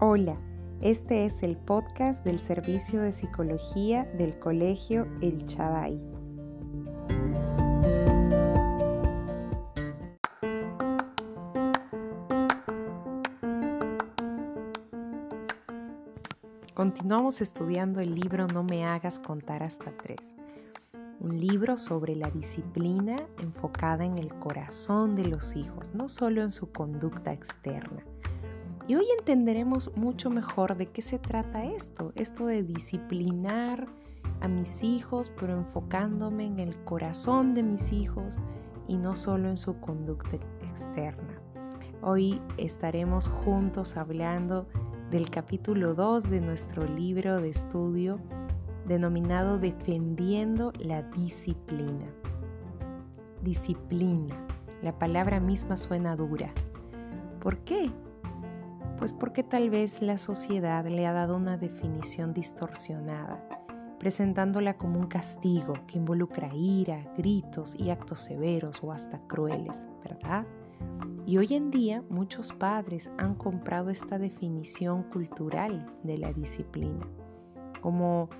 Hola, este es el podcast del Servicio de Psicología del Colegio El Chaday. Continuamos estudiando el libro No me hagas contar hasta tres, un libro sobre la disciplina enfocada en el corazón de los hijos, no solo en su conducta externa. Y hoy entenderemos mucho mejor de qué se trata esto, esto de disciplinar a mis hijos, pero enfocándome en el corazón de mis hijos y no solo en su conducta externa. Hoy estaremos juntos hablando del capítulo 2 de nuestro libro de estudio denominado Defendiendo la Disciplina. Disciplina. La palabra misma suena dura. ¿Por qué? Pues porque tal vez la sociedad le ha dado una definición distorsionada, presentándola como un castigo que involucra ira, gritos y actos severos o hasta crueles, ¿verdad? Y hoy en día muchos padres han comprado esta definición cultural de la disciplina, como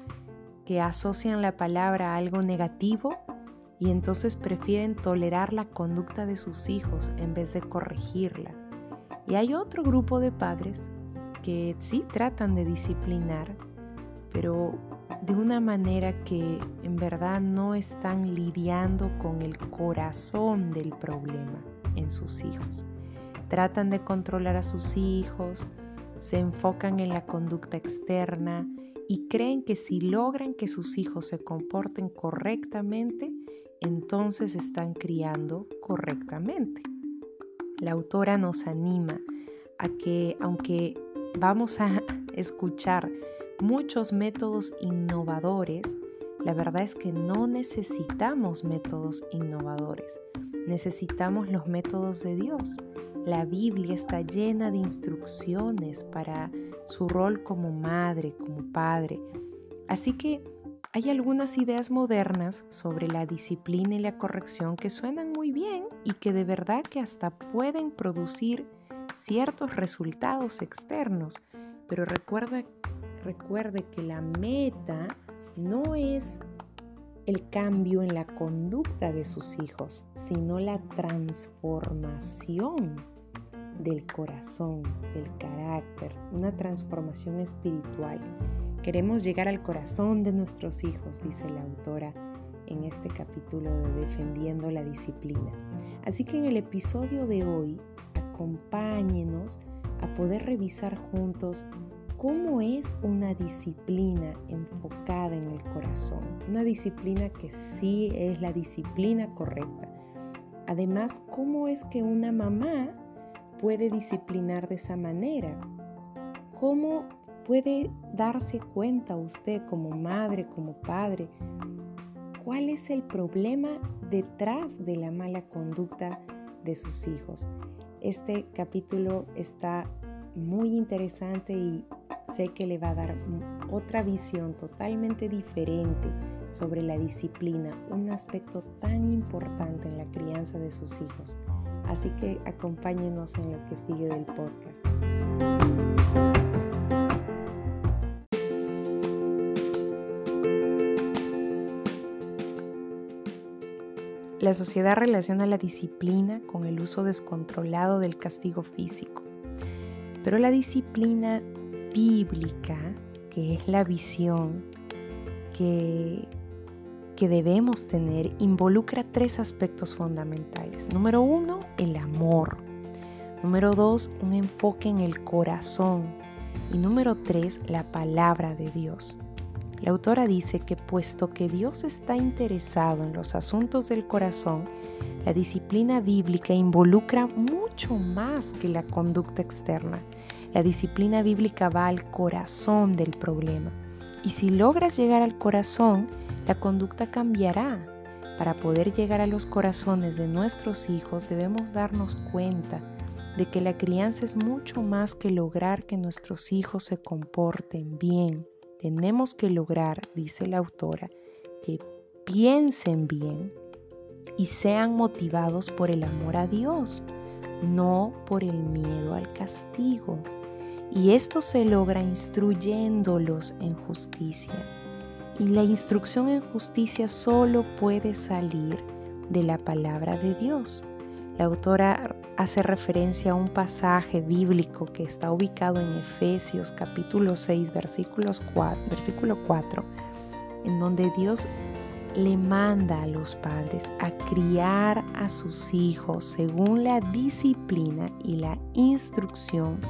que asocian la palabra a algo negativo y entonces prefieren tolerar la conducta de sus hijos en vez de corregirla y hay otro grupo de padres que sí tratan de disciplinar, pero de una manera que en verdad no están lidiando con el corazón del problema en sus hijos. Tratan de controlar a sus hijos, se enfocan en la conducta externa y creen que si logran que sus hijos se comporten correctamente, entonces están criando correctamente la autora nos anima a que aunque vamos a escuchar muchos métodos innovadores, la verdad es que no necesitamos métodos innovadores, necesitamos los métodos de Dios. La Biblia está llena de instrucciones para su rol como madre, como padre. Así que hay algunas ideas modernas sobre la disciplina y la corrección que suenan bien y que de verdad que hasta pueden producir ciertos resultados externos. Pero recuerde que la meta no es el cambio en la conducta de sus hijos, sino la transformación del corazón, del carácter, una transformación espiritual Queremos llegar al corazón de nuestros hijos, dice la autora en este capítulo de Defendiendo la Disciplina. Así que en el episodio de hoy, acompáñenos a poder revisar juntos cómo es una disciplina enfocada en el corazón. Una disciplina que sí es la disciplina correcta. Además, cómo es que una mamá puede disciplinar de esa manera. Cómo puede darse cuenta usted como madre, como padre, cuál es el problema detrás de la mala conducta de sus hijos. Este capítulo está muy interesante y sé que le va a dar otra visión totalmente diferente sobre la disciplina, un aspecto tan importante en la crianza de sus hijos. Así que acompáñenos en lo que sigue del podcast. La sociedad relaciona la disciplina con el uso descontrolado del castigo físico, pero la disciplina bíblica, que es la visión que, debemos tener, involucra tres aspectos fundamentales. Número uno, el amor. Número dos, un enfoque en el corazón. Y número tres, la palabra de Dios. La autora dice que puesto que Dios está interesado en los asuntos del corazón, la disciplina bíblica involucra mucho más que la conducta externa. La disciplina bíblica va al corazón del problema. Y si logras llegar al corazón, la conducta cambiará. Para poder llegar a los corazones de nuestros hijos debemos darnos cuenta de que la crianza es mucho más que lograr que nuestros hijos se comporten bien tenemos que lograr, dice la autora, que piensen bien y sean motivados por el amor a Dios, no por el miedo al castigo. Y esto se logra instruyéndolos en justicia. Y la instrucción en justicia solo puede salir de la palabra de Dios. La autora hace referencia a un pasaje bíblico que está ubicado en Efesios capítulo 6 versículos 4, versículo 4, en donde Dios le manda a los padres a criar a sus hijos según la disciplina y la instrucción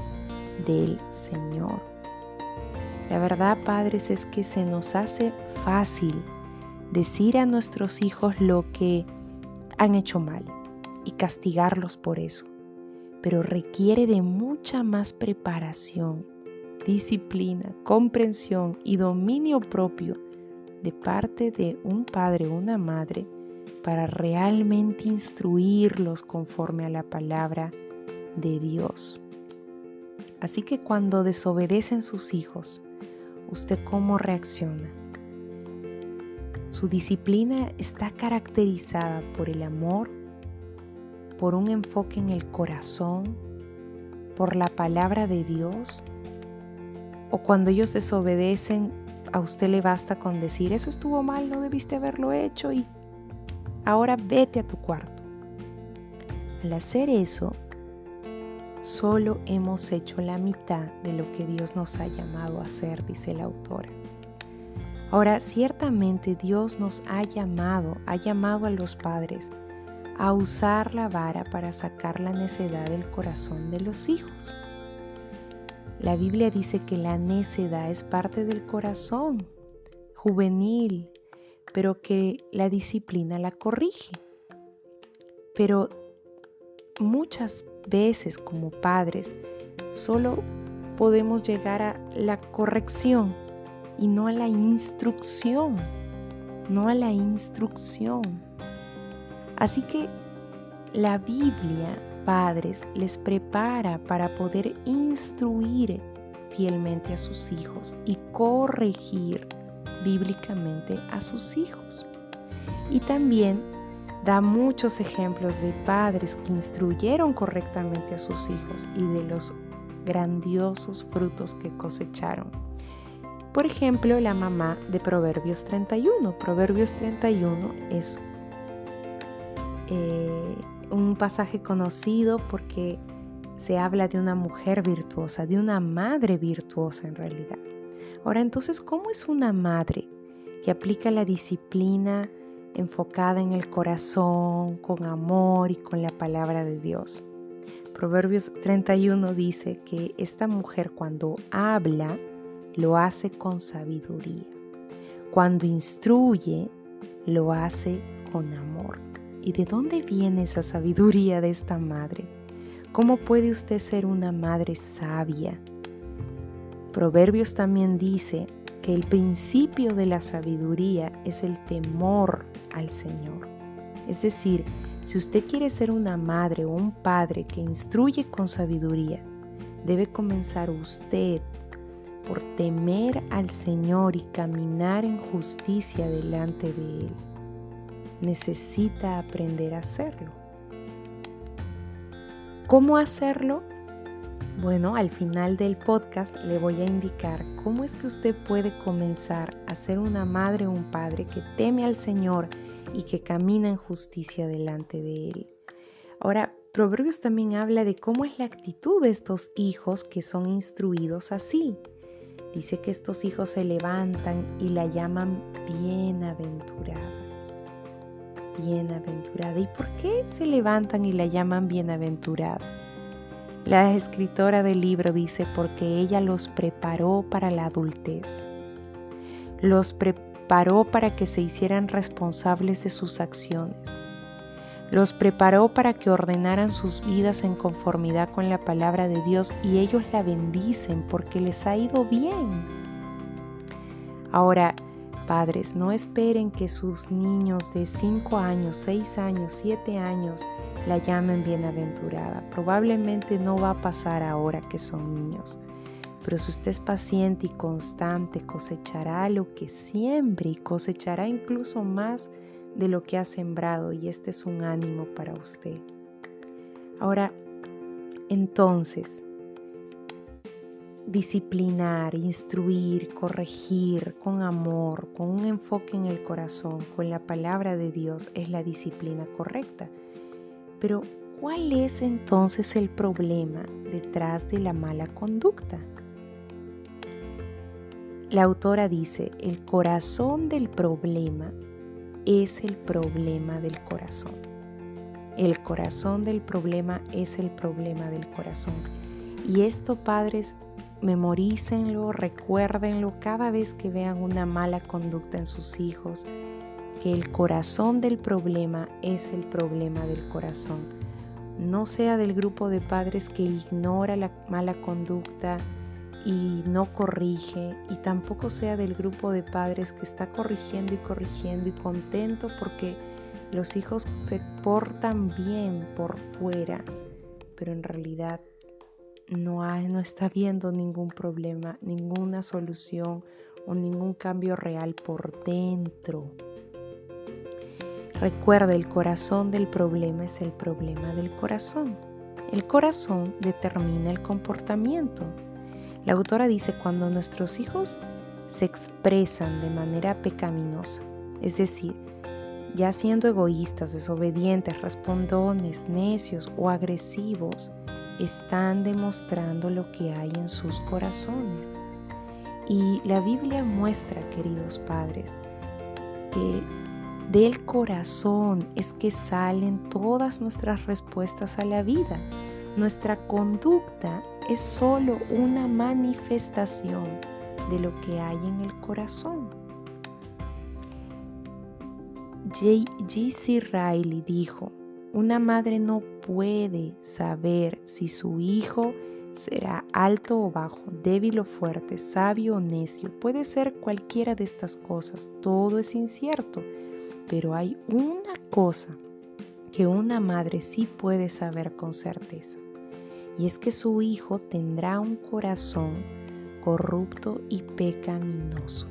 del Señor. La verdad, padres, es que se nos hace fácil decir a nuestros hijos lo que han hecho mal y castigarlos por eso, pero requiere de mucha más preparación, disciplina, comprensión y dominio propio de parte de un padre o una madre para realmente instruirlos conforme a la palabra de Dios. Así que cuando desobedecen sus hijos, ¿usted cómo reacciona? Su disciplina está caracterizada por el amor, por un enfoque en el corazón, por la palabra de Dios, o cuando ellos desobedecen a usted le basta con decir, eso estuvo mal, no debiste haberlo hecho y ahora vete a tu cuarto. Al hacer eso, solo hemos hecho la mitad de lo que Dios nos ha llamado a hacer, dice la autora. Ahora, ciertamente Dios nos ha llamado, ha llamado a los padres a usar la vara para sacar la necedad del corazón de los hijos. La Biblia dice que la necedad es parte del corazón juvenil, pero que la disciplina la corrige. Pero muchas veces como padres solo podemos llegar a la corrección y no a la instrucción, no a la instrucción. Así que la Biblia padres les prepara para poder instruir fielmente a sus hijos y corregir bíblicamente a sus hijos. Y también da muchos ejemplos de padres que instruyeron correctamente a sus hijos y de los grandiosos frutos que cosecharon. Por ejemplo, la mamá de Proverbios 31. Proverbios 31 es un pasaje conocido porque se habla de una mujer virtuosa, de una madre virtuosa en realidad. Ahora, entonces, ¿cómo es una madre que aplica la disciplina enfocada en el corazón, con amor y con la palabra de Dios? Proverbios 31 dice que esta mujer cuando habla, lo hace con sabiduría. Cuando instruye, lo hace con amor. ¿Y de dónde viene esa sabiduría de esta madre? ¿Cómo puede usted ser una madre sabia? Proverbios también dice que el principio de la sabiduría es el temor al Señor. Es decir, si usted quiere ser una madre o un padre que instruye con sabiduría, debe comenzar usted por temer al Señor y caminar en justicia delante de Él necesita aprender a hacerlo. ¿Cómo hacerlo? Bueno, al final del podcast le voy a indicar cómo es que usted puede comenzar a ser una madre o un padre que teme al Señor y que camina en justicia delante de Él. Ahora, Proverbios también habla de cómo es la actitud de estos hijos que son instruidos así. Dice que estos hijos se levantan y la llaman bienaventurada bienaventurada. ¿Y por qué se levantan y la llaman bienaventurada? La escritora del libro dice porque ella los preparó para la adultez. Los preparó para que se hicieran responsables de sus acciones. Los preparó para que ordenaran sus vidas en conformidad con la palabra de Dios y ellos la bendicen porque les ha ido bien. Ahora, Padres, no esperen que sus niños de 5 años, 6 años, 7 años la llamen bienaventurada. Probablemente no va a pasar ahora que son niños. Pero si usted es paciente y constante, cosechará lo que siembre y cosechará incluso más de lo que ha sembrado y este es un ánimo para usted. Ahora, entonces, disciplinar, instruir, corregir con amor, con un enfoque en el corazón, con la palabra de Dios, es la disciplina correcta. Pero, ¿cuál es entonces el problema detrás de la mala conducta? La autora dice, el corazón del problema es el problema del corazón. El corazón del problema es el problema del corazón. Y esto, padres, memorícenlo, recuérdenlo cada vez que vean una mala conducta en sus hijos, que el corazón del problema es el problema del corazón. No sea del grupo de padres que ignora la mala conducta y no corrige, y tampoco sea del grupo de padres que está corrigiendo y corrigiendo y contento porque los hijos se portan bien por fuera, pero en realidad no, hay, no está viendo ningún problema, ninguna solución o ningún cambio real por dentro. Recuerda, el corazón del problema es el problema del corazón. El corazón determina el comportamiento. La autora dice, cuando nuestros hijos se expresan de manera pecaminosa, es decir, ya siendo egoístas, desobedientes, respondones, necios o agresivos, están demostrando lo que hay en sus corazones. Y la Biblia muestra, queridos padres, que del corazón es que salen todas nuestras respuestas a la vida. Nuestra conducta es solo una manifestación de lo que hay en el corazón. J.C. Riley dijo, una madre no puede saber si su hijo será alto o bajo, débil o fuerte, sabio o necio. Puede ser cualquiera de estas cosas. Todo es incierto. Pero hay una cosa que una madre sí puede saber con certeza. Y es que su hijo tendrá un corazón corrupto y pecaminoso.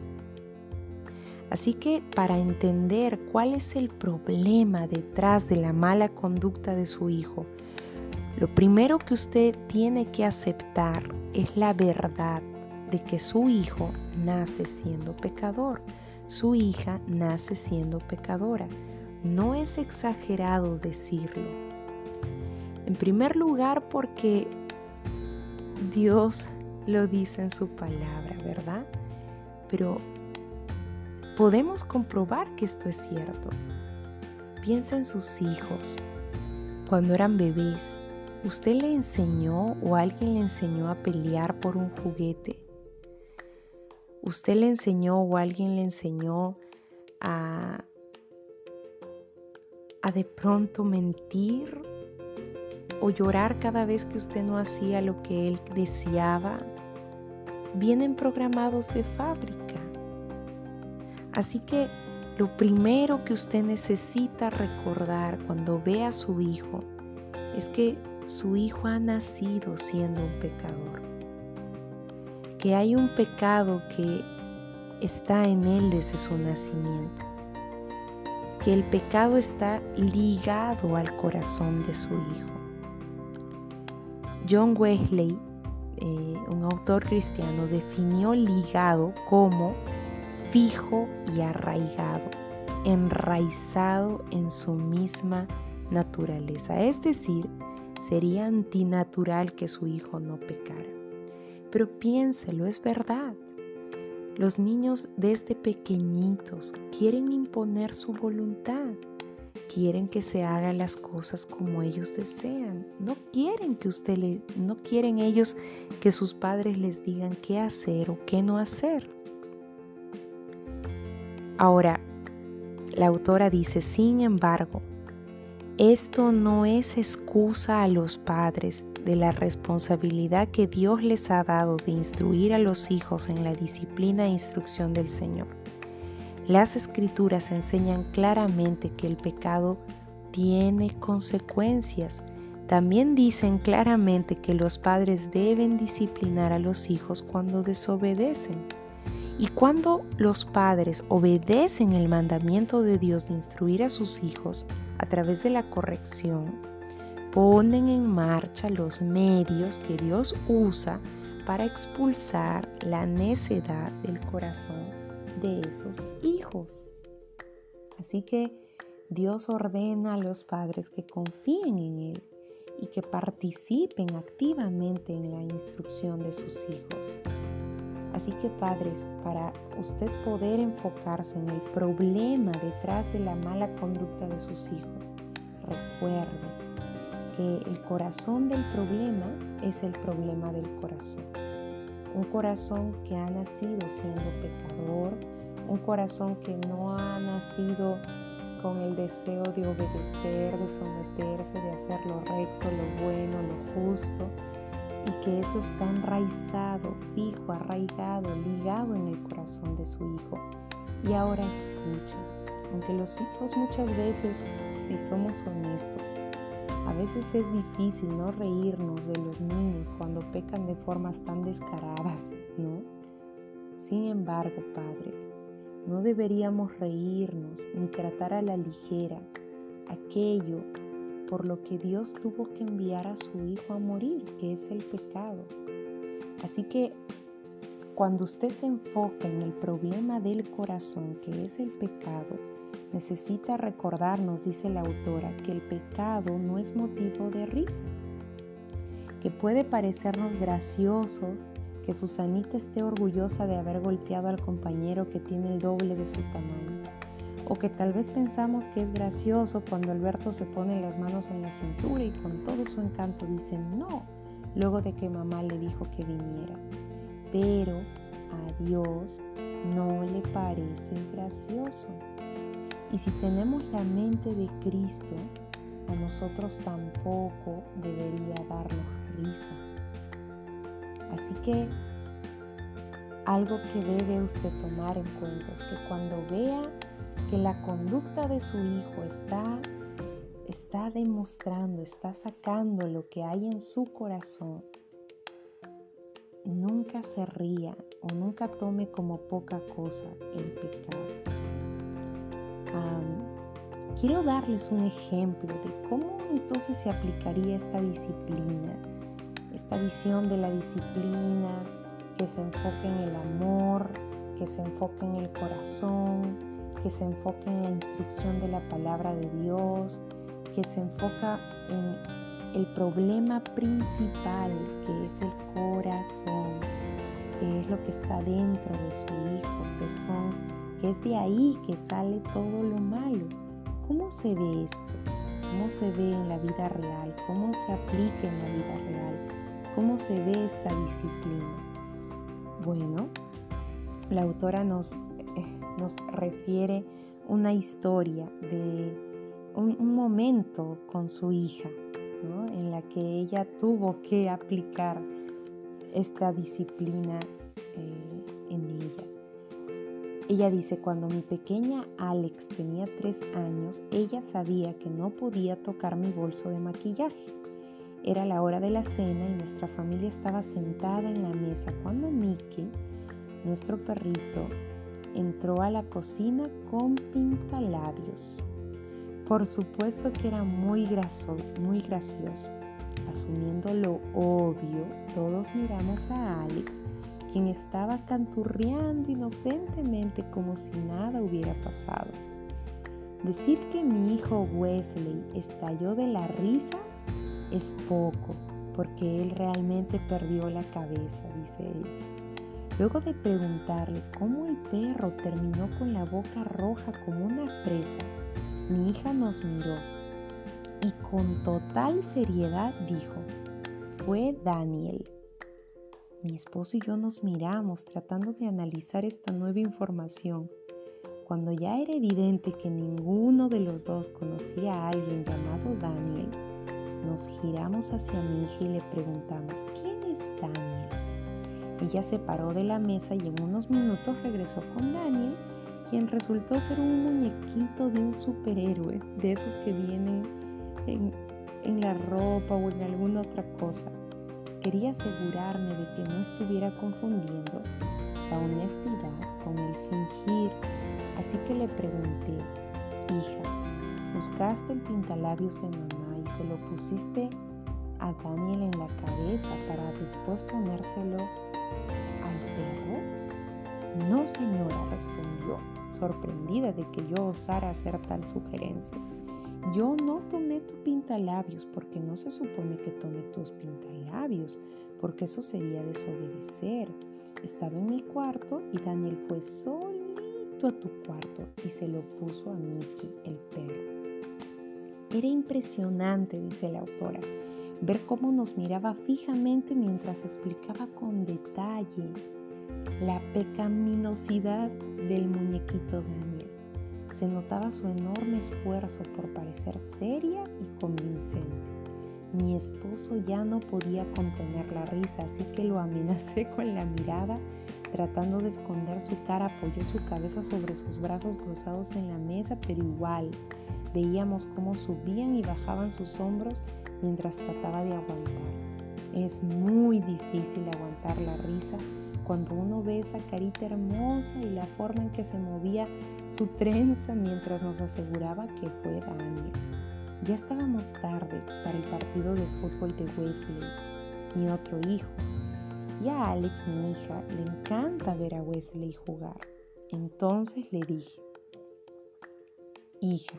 Así que para entender cuál es el problema detrás de la mala conducta de su hijo, lo primero que usted tiene que aceptar es la verdad de que su hijo nace siendo pecador, su hija nace siendo pecadora. No es exagerado decirlo. En primer lugar porque Dios lo dice en su palabra, ¿verdad? Pero podemos comprobar que esto es cierto. Piensa en sus hijos. Cuando eran bebés, ¿usted le enseñó o alguien le enseñó a pelear por un juguete? ¿Usted le enseñó o alguien le enseñó a, a de pronto mentir o llorar cada vez que usted no hacía lo que él deseaba? Vienen programados de fábrica. Así que lo primero que usted necesita recordar cuando ve a su hijo es que su hijo ha nacido siendo un pecador. Que hay un pecado que está en él desde su nacimiento. Que el pecado está ligado al corazón de su hijo. John Wesley, eh, un autor cristiano, definió ligado como fijo y arraigado, enraizado en su misma naturaleza. Es decir, sería antinatural que su hijo no pecara. Pero piénselo, es verdad. Los niños desde pequeñitos quieren imponer su voluntad, quieren que se hagan las cosas como ellos desean. No quieren que usted le, no quieren ellos que sus padres les digan qué hacer o qué no hacer. Ahora, la autora dice, sin embargo, esto no es excusa a los padres de la responsabilidad que Dios les ha dado de instruir a los hijos en la disciplina e instrucción del Señor. Las escrituras enseñan claramente que el pecado tiene consecuencias. También dicen claramente que los padres deben disciplinar a los hijos cuando desobedecen. Y cuando los padres obedecen el mandamiento de Dios de instruir a sus hijos a través de la corrección, ponen en marcha los medios que Dios usa para expulsar la necedad del corazón de esos hijos. Así que Dios ordena a los padres que confíen en Él y que participen activamente en la instrucción de sus hijos. Así que padres, para usted poder enfocarse en el problema detrás de la mala conducta de sus hijos, recuerde que el corazón del problema es el problema del corazón. Un corazón que ha nacido siendo pecador, un corazón que no ha nacido con el deseo de obedecer, de someterse, de hacer lo recto, lo bueno, lo justo, y que eso está enraizado, fijo, arraigado, ligado en el corazón de su hijo. Y ahora escuche, aunque los hijos muchas veces, si somos honestos, a veces es difícil no reírnos de los niños cuando pecan de formas tan descaradas, ¿no? Sin embargo, padres, no deberíamos reírnos ni tratar a la ligera aquello por lo que Dios tuvo que enviar a su Hijo a morir, que es el pecado. Así que cuando usted se enfoca en el problema del corazón, que es el pecado, necesita recordarnos, dice la autora, que el pecado no es motivo de risa, que puede parecernos gracioso que Susanita esté orgullosa de haber golpeado al compañero que tiene el doble de su tamaño o que tal vez pensamos que es gracioso cuando Alberto se pone las manos en la cintura y con todo su encanto dice no, luego de que mamá le dijo que viniera. Pero a Dios no le parece gracioso. Y si tenemos la mente de Cristo, a nosotros tampoco debería darnos risa. Así que algo que debe usted tomar en cuenta es que cuando vea que la conducta de su hijo está, está demostrando, está sacando lo que hay en su corazón, nunca se ría o nunca tome como poca cosa el pecado. quiero darles un ejemplo de cómo entonces se aplicaría esta disciplina, esta visión de la disciplina que se enfoque en el amor, que se enfoque en el corazón, que se enfoca en la instrucción de la palabra de Dios, que se enfoca en el problema principal que es el corazón, que es lo que está dentro de su hijo, que son que es de ahí que sale todo lo malo. ¿Cómo se ve esto? ¿Cómo se ve en la vida real? ¿Cómo se aplica en la vida real? ¿Cómo se ve esta disciplina? Bueno, la autora nos nos refiere una historia de un, momento con su hija, en la que ella tuvo que aplicar esta disciplina eh, en ella. Ella dice, cuando mi pequeña Alex tenía tres años, ella sabía que no podía tocar mi bolso de maquillaje. Era la hora de la cena y nuestra familia estaba sentada en la mesa cuando Mickey, nuestro perrito, entró a la cocina con pintalabios. Por supuesto que era muy, muy gracioso. Asumiendo lo obvio, todos miramos a Alex, quien estaba canturreando inocentemente como si nada hubiera pasado. Decir que mi hijo Wesley estalló de la risa es poco, porque él realmente perdió la cabeza, dice ella. Luego de preguntarle cómo el perro terminó con la boca roja como una fresa, mi hija nos miró y con total seriedad dijo, fue Daniel. Mi esposo y yo nos miramos tratando de analizar esta nueva información. Cuando ya era evidente que ninguno de los dos conocía a alguien llamado Daniel, nos giramos hacia mi hija y le preguntamos, ¿quién es Daniel? Ella se paró de la mesa y en unos minutos regresó con Daniel, quien resultó ser un muñequito de un superhéroe, de esos que vienen en, en la ropa o en alguna otra cosa. Quería asegurarme de que no estuviera confundiendo la honestidad con el fingir, así que le pregunté, hija, ¿buscaste el pintalabios de mamá y se lo pusiste a Daniel en la cabeza para después ponérselo? Señora, respondió, sorprendida de que yo osara hacer tal sugerencia. Yo no tomé tu pintalabios porque no se supone que tome tus pintalabios, porque eso sería desobedecer. Estaba en mi cuarto y Daniel fue solito a tu cuarto y se lo puso a Mickey, el perro. Era impresionante, dice la autora, ver cómo nos miraba fijamente mientras explicaba con detalle la pecaminosidad del muñequito Daniel. Se notaba su enorme esfuerzo por parecer seria y convincente. Mi esposo ya no podía contener la risa, así que lo amenacé con la mirada. Tratando de esconder su cara, apoyó su cabeza sobre sus brazos cruzados en la mesa, pero igual veíamos cómo subían y bajaban sus hombros mientras trataba de aguantar. Es muy difícil aguantar la risa cuando uno ve esa carita hermosa y la forma en que se movía su trenza mientras nos aseguraba que fue Daniel. Ya estábamos tarde para el partido de fútbol de Wesley, mi otro hijo. Y a Alex, mi hija, le encanta ver a Wesley jugar. Entonces le dije, hija,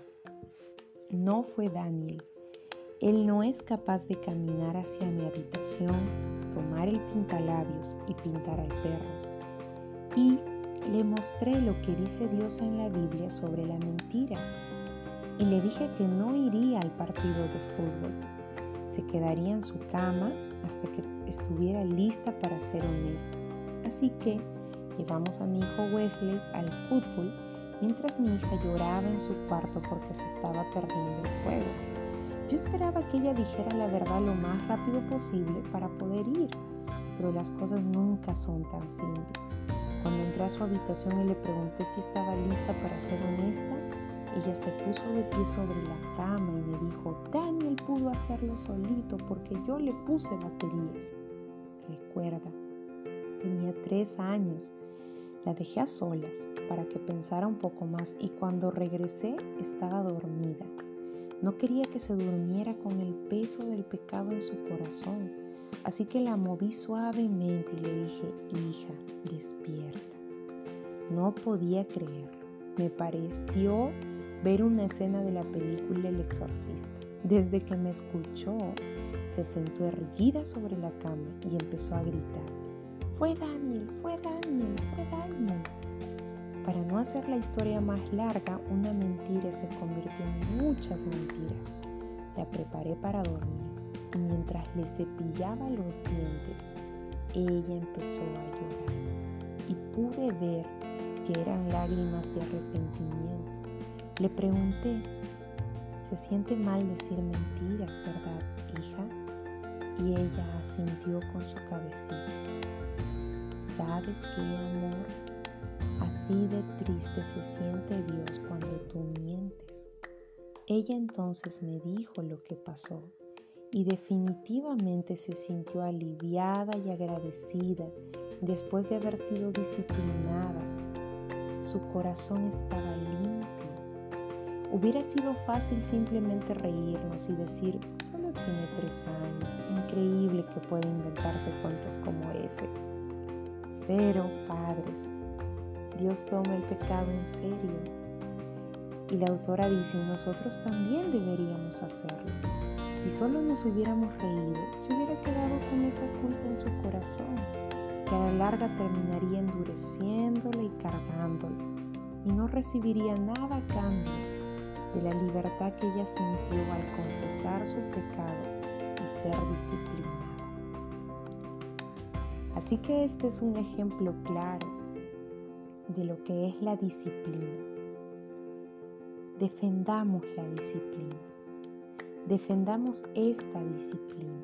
no fue Daniel. Él no es capaz de caminar hacia mi habitación, tomar el pintalabios y pintar al perro. Y le mostré lo que dice Dios en la Biblia sobre la mentira y le dije que no iría al partido de fútbol. Se quedaría en su cama hasta que estuviera lista para ser honesta. Así que llevamos a mi hijo Wesley al fútbol mientras mi hija lloraba en su cuarto porque se estaba perdiendo el juego. Yo esperaba que ella dijera la verdad lo más rápido posible para poder ir, pero las cosas nunca son tan simples. Cuando entré a su habitación y le pregunté si estaba lista para ser honesta, ella se puso de pie sobre la cama y me dijo, Daniel pudo hacerlo solito porque yo le puse baterías. Recuerda, tenía tres años. La dejé a solas para que pensara un poco más y cuando regresé estaba dormida. No quería que se durmiera con el peso del pecado en su corazón, así que la moví suavemente y le dije, hija, despierta. No podía creerlo. Me pareció ver una escena de la película El exorcista. Desde que me escuchó, se sentó erguida sobre la cama y empezó a gritar, fue Daniel, fue Daniel, fue Daniel. Para no hacer la historia más larga, una mentira se convirtió en muchas mentiras. La preparé para dormir y mientras le cepillaba los dientes, ella empezó a llorar y pude ver que eran lágrimas de arrepentimiento le pregunté, se siente mal decir mentiras, ¿verdad, hija? Y ella asintió con su cabecita. ¿Sabes qué, amor? Así de triste se siente Dios cuando tú mientes. Ella entonces me dijo lo que pasó y definitivamente se sintió aliviada y agradecida después de haber sido disciplinada. Su corazón estaba limpio Hubiera sido fácil simplemente reírnos y decir, solo tiene tres años, increíble que pueda inventarse cuentos como ese. Pero, padres, Dios toma el pecado en serio. Y la autora dice, nosotros también deberíamos hacerlo. Si solo nos hubiéramos reído, se hubiera quedado con esa culpa en su corazón, que a la larga terminaría endureciéndola y cargándola, y no recibiría nada a cambio de la libertad que ella sintió al confesar su pecado y ser disciplinada. Así que este es un ejemplo claro de lo que es la disciplina. Defendamos la disciplina. Defendamos esta disciplina.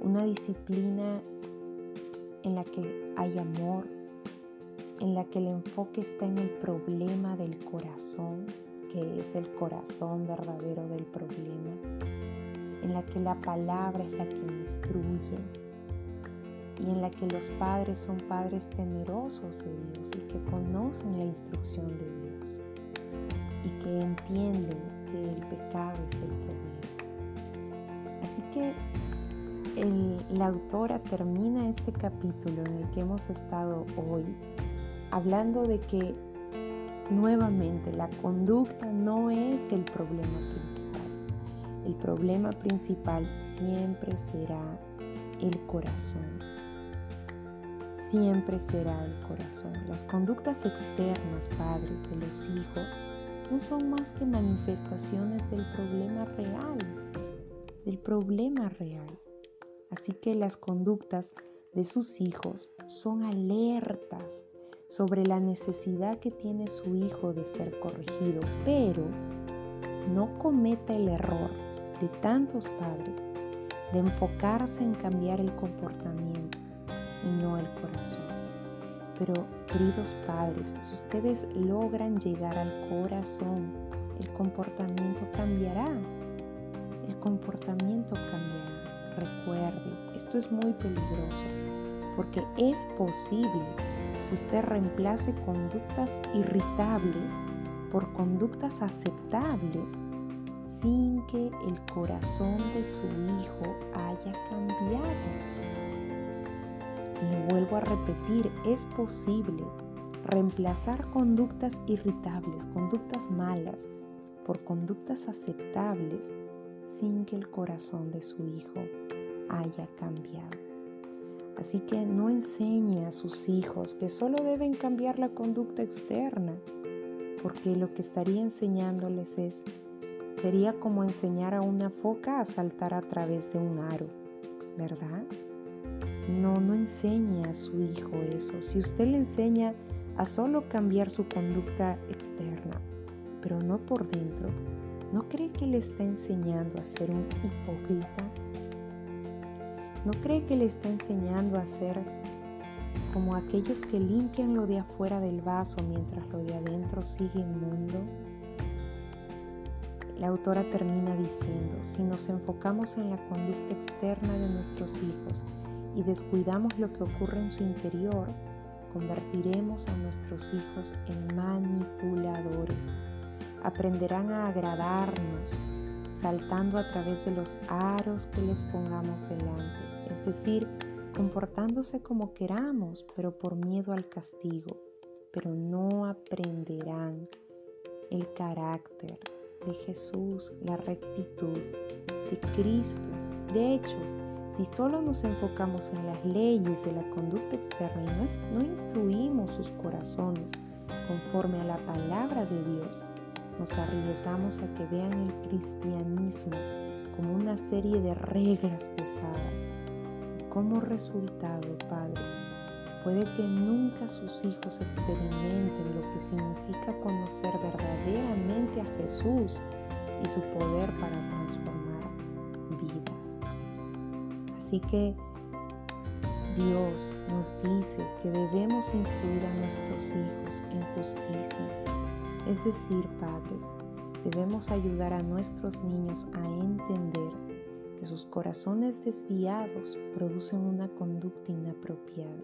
Una disciplina en la que hay amor, en la que el enfoque está en el problema del corazón, que es el corazón verdadero del problema, en la que la palabra es la que instruye y en la que los padres son padres temerosos de Dios y que conocen la instrucción de Dios y que entienden que el pecado es el problema. Así que la autora termina este capítulo en el que hemos estado hoy hablando de que nuevamente la conducta no es el problema principal. El problema principal siempre será el corazón. Siempre será el corazón. Las conductas externas, padres, de los hijos, no son más que manifestaciones del problema real, del problema real. Así que las conductas de sus hijos son alertas sobre la necesidad que tiene su hijo de ser corregido, pero no cometa el error de tantos padres de enfocarse en cambiar el comportamiento y no el corazón. Pero, queridos padres, si ustedes logran llegar al corazón, el comportamiento cambiará. El comportamiento cambiará. Recuerde, esto es muy peligroso porque es posible que usted reemplace conductas irritables por conductas aceptables sin que el corazón de su hijo haya cambiado. Y vuelvo a repetir, es posible reemplazar conductas irritables, conductas malas, por conductas aceptables sin que el corazón de su hijo haya cambiado. Así que no enseñe a sus hijos que solo deben cambiar la conducta externa, porque lo que estaría enseñándoles es, sería como enseñar a una foca a saltar a través de un aro, ¿verdad? No, no enseñe a su hijo eso. Si usted le enseña a solo cambiar su conducta externa, pero no por dentro, ¿No cree que le está enseñando a ser un hipócrita? ¿No cree que le está enseñando a ser como aquellos que limpian lo de afuera del vaso mientras lo de adentro sigue inmundo? La autora termina diciendo, si nos enfocamos en la conducta externa de nuestros hijos y descuidamos lo que ocurre en su interior, convertiremos a nuestros hijos en manipuladores aprenderán a agradarnos, saltando a través de los aros que les pongamos delante, es decir, comportándose como queramos, pero por miedo al castigo, pero no aprenderán el carácter de Jesús, la rectitud de Cristo. De hecho, si solo nos enfocamos en las leyes de la conducta externa y no, instruimos sus corazones conforme a la palabra de Dios, nos arriesgamos a que vean el cristianismo como una serie de reglas pesadas. Como resultado, padres, puede que nunca sus hijos experimenten lo que significa conocer verdaderamente a Jesús y su poder para transformar. Así que Dios nos dice que debemos instruir a nuestros hijos en justicia es decir, padres, debemos ayudar a nuestros niños a entender que sus corazones desviados producen una conducta inapropiada.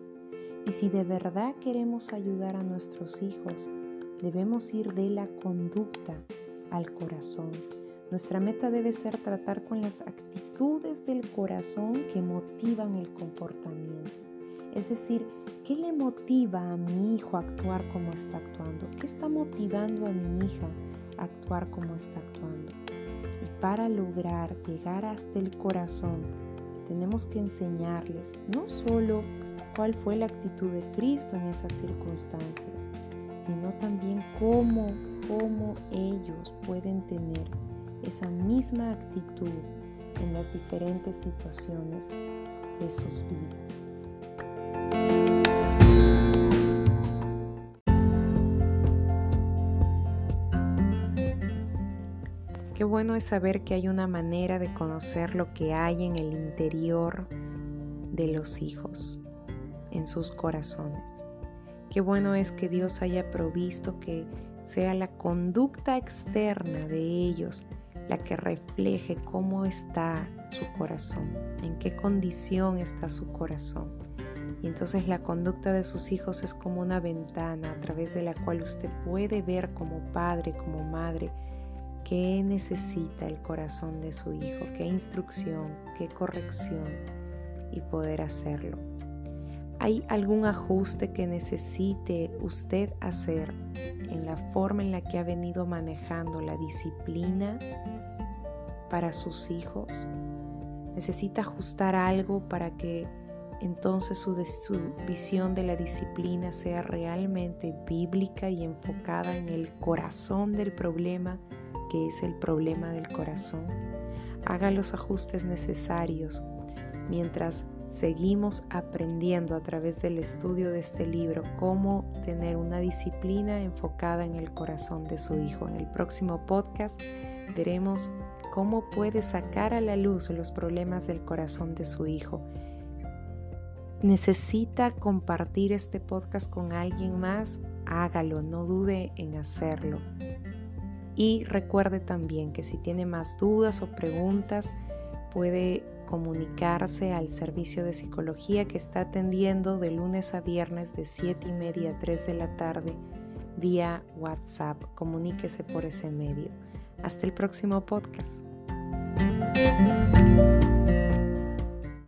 Y si de verdad queremos ayudar a nuestros hijos, debemos ir de la conducta al corazón. Nuestra meta debe ser tratar con las actitudes del corazón que motivan el comportamiento. Es decir, ¿qué le motiva a mi hijo a actuar como está actuando? ¿Qué está motivando a mi hija a actuar como está actuando? Y para lograr llegar hasta el corazón, tenemos que enseñarles no solo cuál fue la actitud de Cristo en esas circunstancias, sino también cómo, cómo ellos pueden tener esa misma actitud en las diferentes situaciones de sus vidas. Qué bueno es saber que hay una manera de conocer lo que hay en el interior de los hijos, en sus corazones. Qué bueno es que Dios haya provisto que sea la conducta externa de ellos la que refleje cómo está su corazón, en qué condición está su corazón. Y entonces la conducta de sus hijos es como una ventana a través de la cual usted puede ver como padre, como madre, qué necesita el corazón de su hijo, qué instrucción, qué corrección y poder hacerlo. ¿Hay algún ajuste que necesite usted hacer en la forma en la que ha venido manejando la disciplina para sus hijos? ¿Necesita ajustar algo para que entonces su, visión de la disciplina sea realmente bíblica y enfocada en el corazón del problema, que es el problema del corazón? Haga los ajustes necesarios mientras seguimos aprendiendo a través del estudio de este libro cómo tener una disciplina enfocada en el corazón de su hijo. En el próximo podcast veremos cómo puede sacar a la luz los problemas del corazón de su hijo. ¿Necesita compartir este podcast con alguien más? Hágalo, no dude en hacerlo. Y recuerde también que si tiene más dudas o preguntas, puede comunicarse al servicio de psicología que está atendiendo de lunes a viernes de 7 y media a 3 de la tarde vía WhatsApp. Comuníquese por ese medio. Hasta el próximo podcast. Música